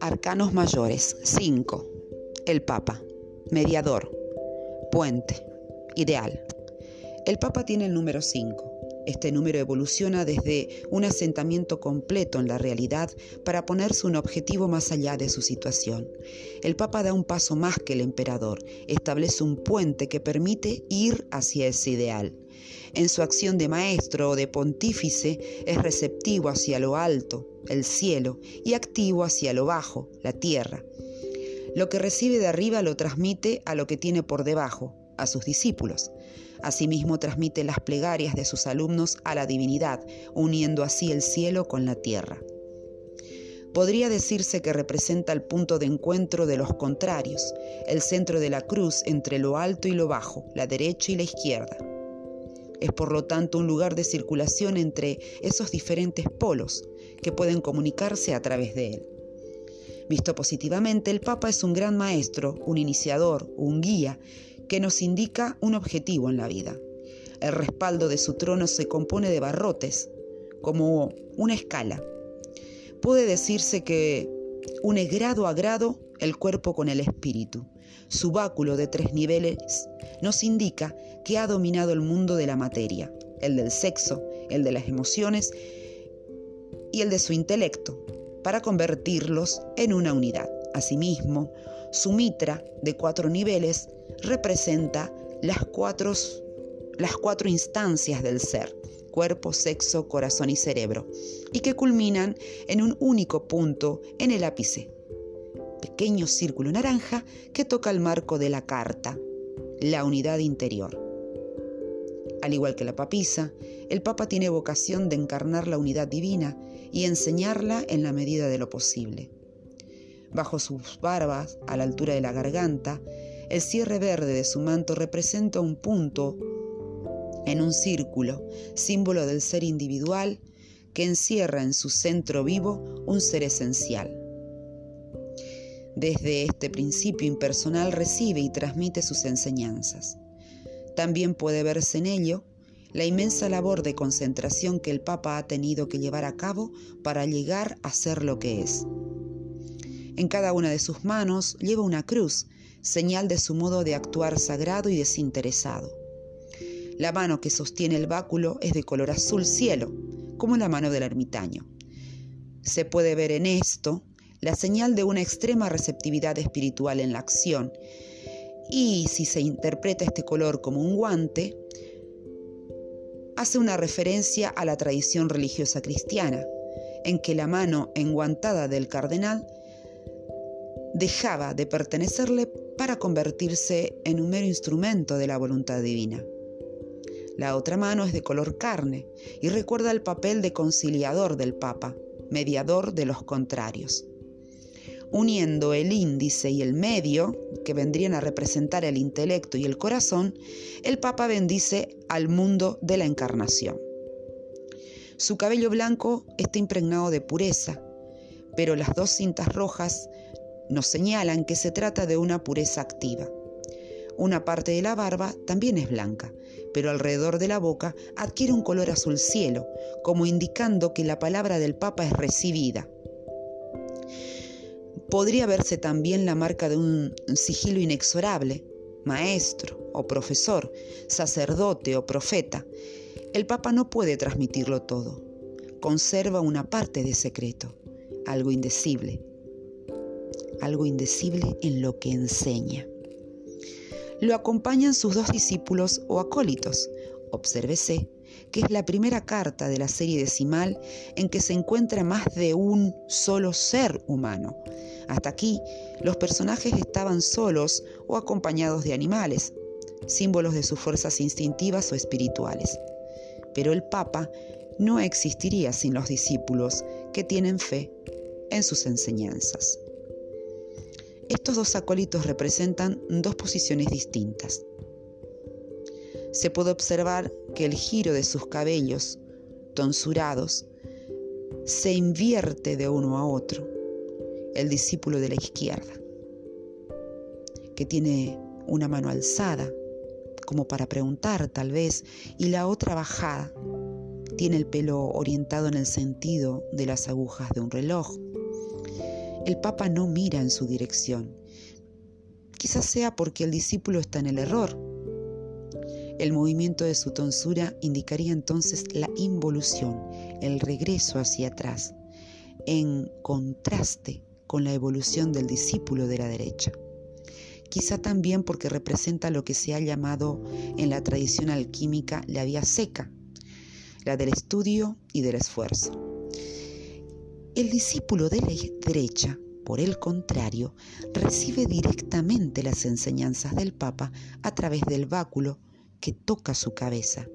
Arcanos mayores 5. El Papa. Mediador. Puente. Ideal. El Papa tiene el número 5. Este número evoluciona desde un asentamiento completo en la realidad para ponerse un objetivo más allá de su situación. El Papa da un paso más que el emperador, establece un puente que permite ir hacia ese ideal. En su acción de maestro o de pontífice es receptivo hacia lo alto, el cielo, y activo hacia lo bajo, la tierra. Lo que recibe de arriba lo transmite a lo que tiene por debajo, a sus discípulos. Asimismo transmite las plegarias de sus alumnos a la divinidad, uniendo así el cielo con la tierra. Podría decirse que representa el punto de encuentro de los contrarios, el centro de la cruz entre lo alto y lo bajo, la derecha y la izquierda. Es por lo tanto un lugar de circulación entre esos diferentes polos que pueden comunicarse a través de él. Visto positivamente, el Papa es un gran maestro, un iniciador, un guía, que nos indica un objetivo en la vida. El respaldo de su trono se compone de barrotes, como una escala. Puede decirse que une grado a grado el cuerpo con el espíritu. Su báculo de tres niveles nos indica que ha dominado el mundo de la materia, el del sexo, el de las emociones y el de su intelecto, para convertirlos en una unidad. Asimismo, su mitra de cuatro niveles representa las cuatro, las cuatro instancias del ser, cuerpo, sexo, corazón y cerebro, y que culminan en un único punto en el ápice, pequeño círculo naranja que toca el marco de la carta, la unidad interior. Al igual que la papisa, el Papa tiene vocación de encarnar la unidad divina y enseñarla en la medida de lo posible. Bajo sus barbas, a la altura de la garganta, el cierre verde de su manto representa un punto en un círculo, símbolo del ser individual que encierra en su centro vivo un ser esencial. Desde este principio impersonal recibe y transmite sus enseñanzas. También puede verse en ello la inmensa labor de concentración que el Papa ha tenido que llevar a cabo para llegar a ser lo que es. En cada una de sus manos lleva una cruz señal de su modo de actuar sagrado y desinteresado. La mano que sostiene el báculo es de color azul cielo, como la mano del ermitaño. Se puede ver en esto la señal de una extrema receptividad espiritual en la acción, y si se interpreta este color como un guante, hace una referencia a la tradición religiosa cristiana, en que la mano enguantada del cardenal dejaba de pertenecerle para convertirse en un mero instrumento de la voluntad divina. La otra mano es de color carne y recuerda el papel de conciliador del Papa, mediador de los contrarios. Uniendo el índice y el medio, que vendrían a representar el intelecto y el corazón, el Papa bendice al mundo de la encarnación. Su cabello blanco está impregnado de pureza, pero las dos cintas rojas nos señalan que se trata de una pureza activa. Una parte de la barba también es blanca, pero alrededor de la boca adquiere un color azul cielo, como indicando que la palabra del Papa es recibida. Podría verse también la marca de un sigilo inexorable, maestro o profesor, sacerdote o profeta. El Papa no puede transmitirlo todo. Conserva una parte de secreto, algo indecible, algo indecible en lo que enseña. Lo acompañan sus dos discípulos o acólitos. Obsérvese que es la primera carta de la serie decimal en que se encuentra más de un solo ser humano. Hasta aquí, los personajes estaban solos o acompañados de animales, símbolos de sus fuerzas instintivas o espirituales. Pero el Papa no existiría sin los discípulos que tienen fe en sus enseñanzas. Estos dos acólitos representan dos posiciones distintas. Se puede observar que el giro de sus cabellos, tonsurados, se invierte de uno a otro. El discípulo de la izquierda, que tiene una mano alzada, como para preguntar tal vez, y la otra bajada. Tiene el pelo orientado en el sentido de las agujas de un reloj. El Papa no mira en su dirección. Quizás sea porque el discípulo está en el error. El movimiento de su tonsura indicaría entonces la involución, el regreso hacia atrás, en contraste con la evolución del discípulo de la derecha quizá también porque representa lo que se ha llamado en la tradición alquímica la vía seca, la del estudio y del esfuerzo. El discípulo de la derecha, por el contrario, recibe directamente las enseñanzas del Papa a través del báculo que toca su cabeza.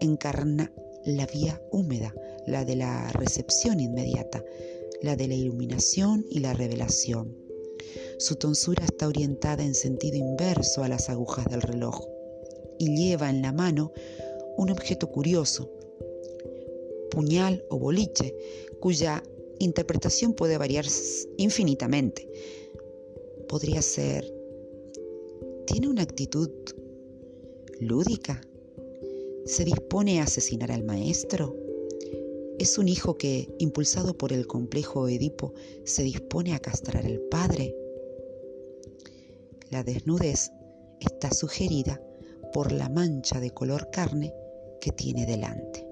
Encarna la vía húmeda, la de la recepción inmediata, la de la iluminación y la revelación. Su tonsura está orientada en sentido inverso a las agujas del reloj y lleva en la mano un objeto curioso, puñal o boliche, cuya interpretación puede variar infinitamente. Podría ser, tiene una actitud lúdica, se dispone a asesinar al maestro. Es un hijo que, impulsado por el complejo Edipo, se dispone a castrar al padre. La desnudez está sugerida por la mancha de color carne que tiene delante.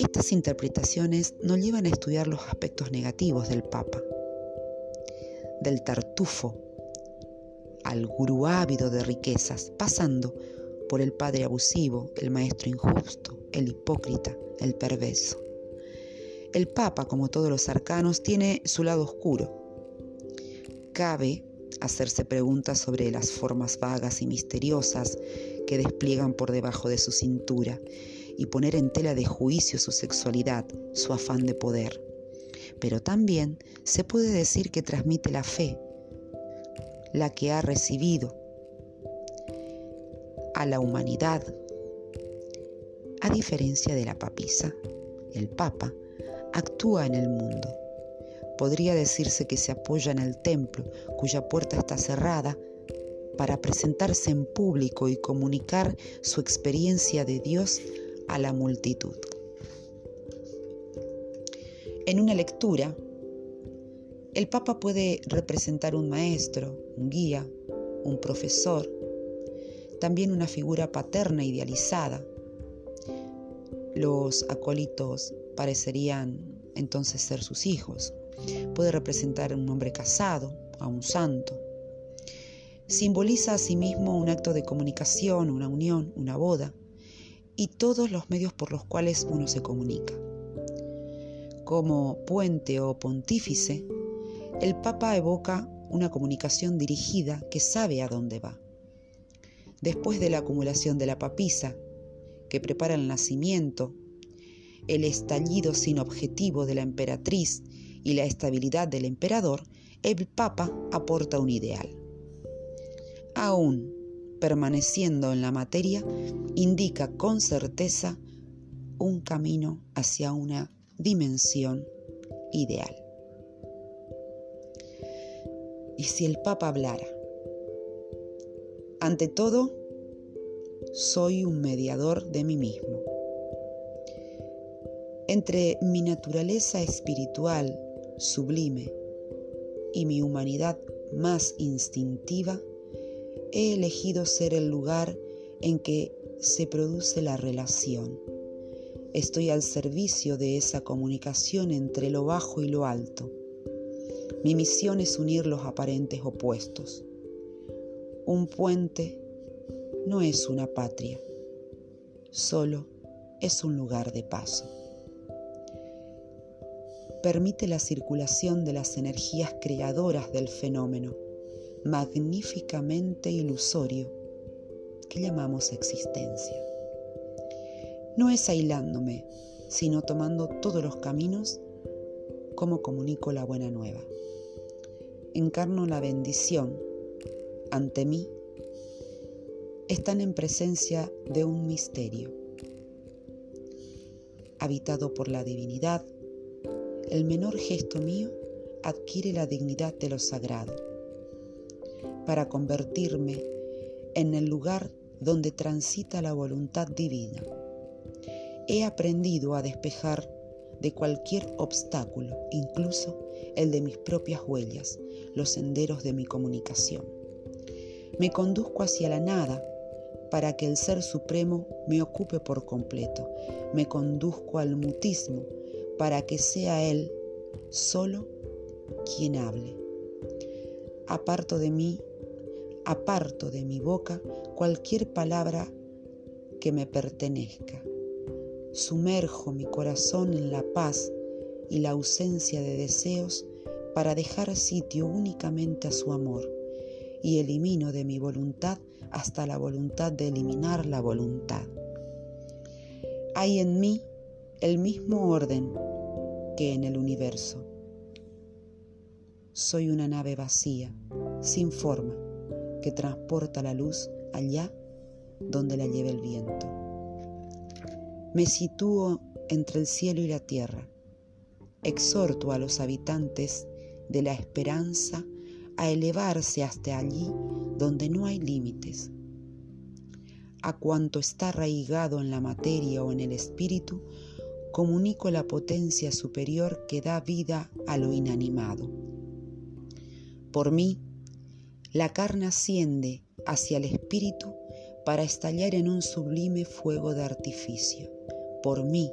Estas interpretaciones nos llevan a estudiar los aspectos negativos del Papa, del tartufo al gurú ávido de riquezas, pasando por el padre abusivo, el maestro injusto, el hipócrita, el perverso. El Papa, como todos los arcanos, tiene su lado oscuro, cabe hacerse preguntas sobre las formas vagas y misteriosas que despliegan por debajo de su cintura y poner en tela de juicio su sexualidad, su afán de poder. Pero también se puede decir que transmite la fe, la que ha recibido a la humanidad. A diferencia de la papisa, el Papa actúa en el mundo podría decirse que se apoya en el templo, cuya puerta está cerrada, para presentarse en público y comunicar su experiencia de Dios a la multitud. En una lectura, el Papa puede representar un maestro, un guía, un profesor, también una figura paterna idealizada. Los acólitos parecerían entonces ser sus hijos. Puede representar a un hombre casado, a un santo. Simboliza asimismo un acto de comunicación, una unión, una boda y todos los medios por los cuales uno se comunica. Como puente o pontífice, el Papa evoca una comunicación dirigida que sabe a dónde va. Después de la acumulación de la papisa, que prepara el nacimiento, el estallido sin objetivo de la emperatriz y la estabilidad del emperador, el Papa aporta un ideal. Aún permaneciendo en la materia, indica con certeza un camino hacia una dimensión ideal. ¿Y si el Papa hablara? Ante todo, soy un mediador de mí mismo. Entre mi naturaleza espiritual sublime y mi humanidad más instintiva, he elegido ser el lugar en que se produce la relación. Estoy al servicio de esa comunicación entre lo bajo y lo alto. Mi misión es unir los aparentes opuestos. Un puente no es una patria, solo es un lugar de paso permite la circulación de las energías creadoras del fenómeno, magníficamente ilusorio, que llamamos existencia. No es aislándome, sino tomando todos los caminos como comunico la buena nueva. Encarno la bendición ante mí. Están en presencia de un misterio, habitado por la divinidad, el menor gesto mío adquiere la dignidad de lo sagrado. Para convertirme en el lugar donde transita la voluntad divina. He aprendido a despejar de cualquier obstáculo, incluso el de mis propias huellas, los senderos de mi comunicación. Me conduzco hacia la nada para que el Ser Supremo me ocupe por completo. Me conduzco al mutismo para que sea Él solo quien hable. Aparto de mí, aparto de mi boca cualquier palabra que me pertenezca. Sumerjo mi corazón en la paz y la ausencia de deseos para dejar sitio únicamente a su amor y elimino de mi voluntad hasta la voluntad de eliminar la voluntad. Hay en mí el mismo orden que en el universo. Soy una nave vacía, sin forma, que transporta la luz allá donde la lleve el viento. Me sitúo entre el cielo y la tierra. Exhorto a los habitantes de la esperanza a elevarse hasta allí donde no hay límites. A cuanto está arraigado en la materia o en el espíritu, comunico la potencia superior que da vida a lo inanimado. Por mí, la carne asciende hacia el espíritu para estallar en un sublime fuego de artificio. Por mí,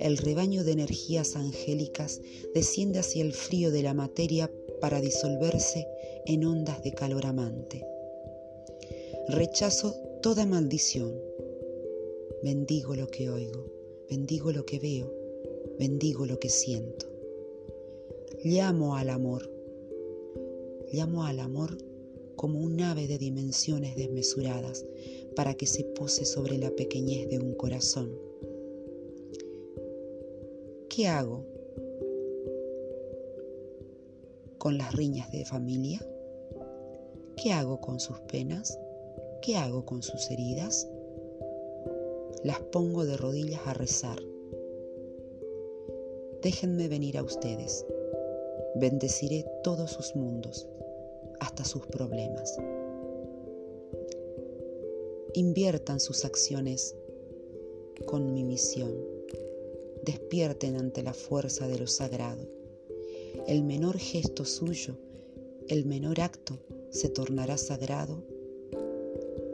el rebaño de energías angélicas desciende hacia el frío de la materia para disolverse en ondas de calor amante. Rechazo toda maldición. Bendigo lo que oigo, bendigo lo que veo, bendigo lo que siento. Llamo al amor, llamo al amor como un ave de dimensiones desmesuradas para que se pose sobre la pequeñez de un corazón. ¿Qué hago con las riñas de familia? ¿Qué hago con sus penas? ¿Qué hago con sus heridas? Las pongo de rodillas a rezar. Déjenme venir a ustedes. Bendeciré todos sus mundos, hasta sus problemas. Inviertan sus acciones con mi misión. Despierten ante la fuerza de lo sagrado el menor gesto suyo, el menor acto se tornará sagrado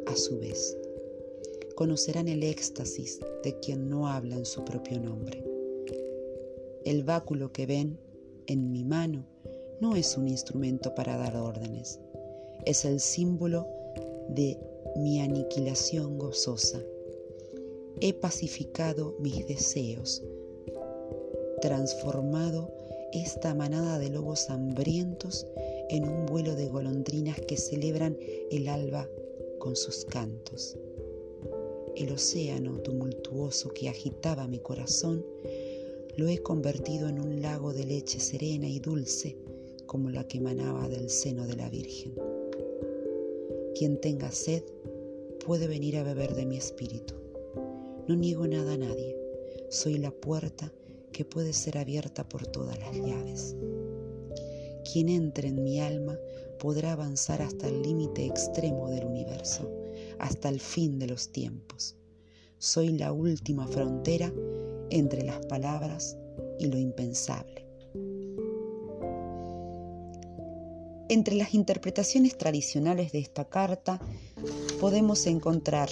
a su vez. Conocerán el éxtasis de quien no habla en su propio nombre. El báculo que ven en mi mano no es un instrumento para dar órdenes, es el símbolo de mi aniquilación gozosa. He pacificado mis deseos, transformado esta manada de lobos hambrientos en un vuelo de golondrinas que celebran el alba con sus cantos. El océano tumultuoso que agitaba mi corazón lo he convertido en un lago de leche serena y dulce como la que emanaba del seno de la Virgen. Quien tenga sed puede venir a beber de mi espíritu. No niego nada a nadie. Soy la puerta que puede ser abierta por todas las llaves. Quien entre en mi alma podrá avanzar hasta el límite extremo del universo, hasta el fin de los tiempos. Soy la última frontera entre las palabras y lo impensable. Entre las interpretaciones tradicionales de esta carta podemos encontrar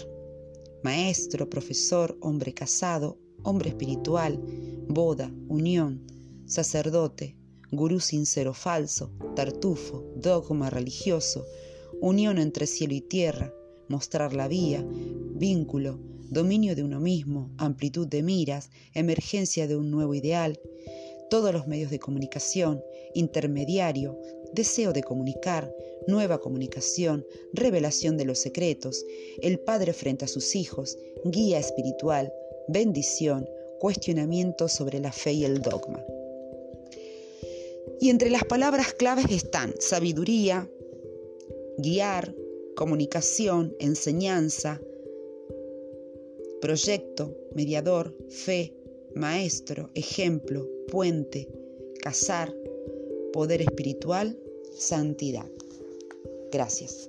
maestro, profesor, hombre casado, hombre espiritual, boda, unión, sacerdote, gurú sincero falso, tartufo, dogma religioso, unión entre cielo y tierra, mostrar la vía, vínculo, dominio de uno mismo, amplitud de miras, emergencia de un nuevo ideal, todos los medios de comunicación, intermediario, deseo de comunicar, nueva comunicación, revelación de los secretos, el padre frente a sus hijos, guía espiritual, bendición, cuestionamiento sobre la fe y el dogma. Y entre las palabras claves están sabiduría, guiar, comunicación, enseñanza, proyecto, mediador, fe, maestro, ejemplo, puente, casar, poder espiritual, santidad. Gracias.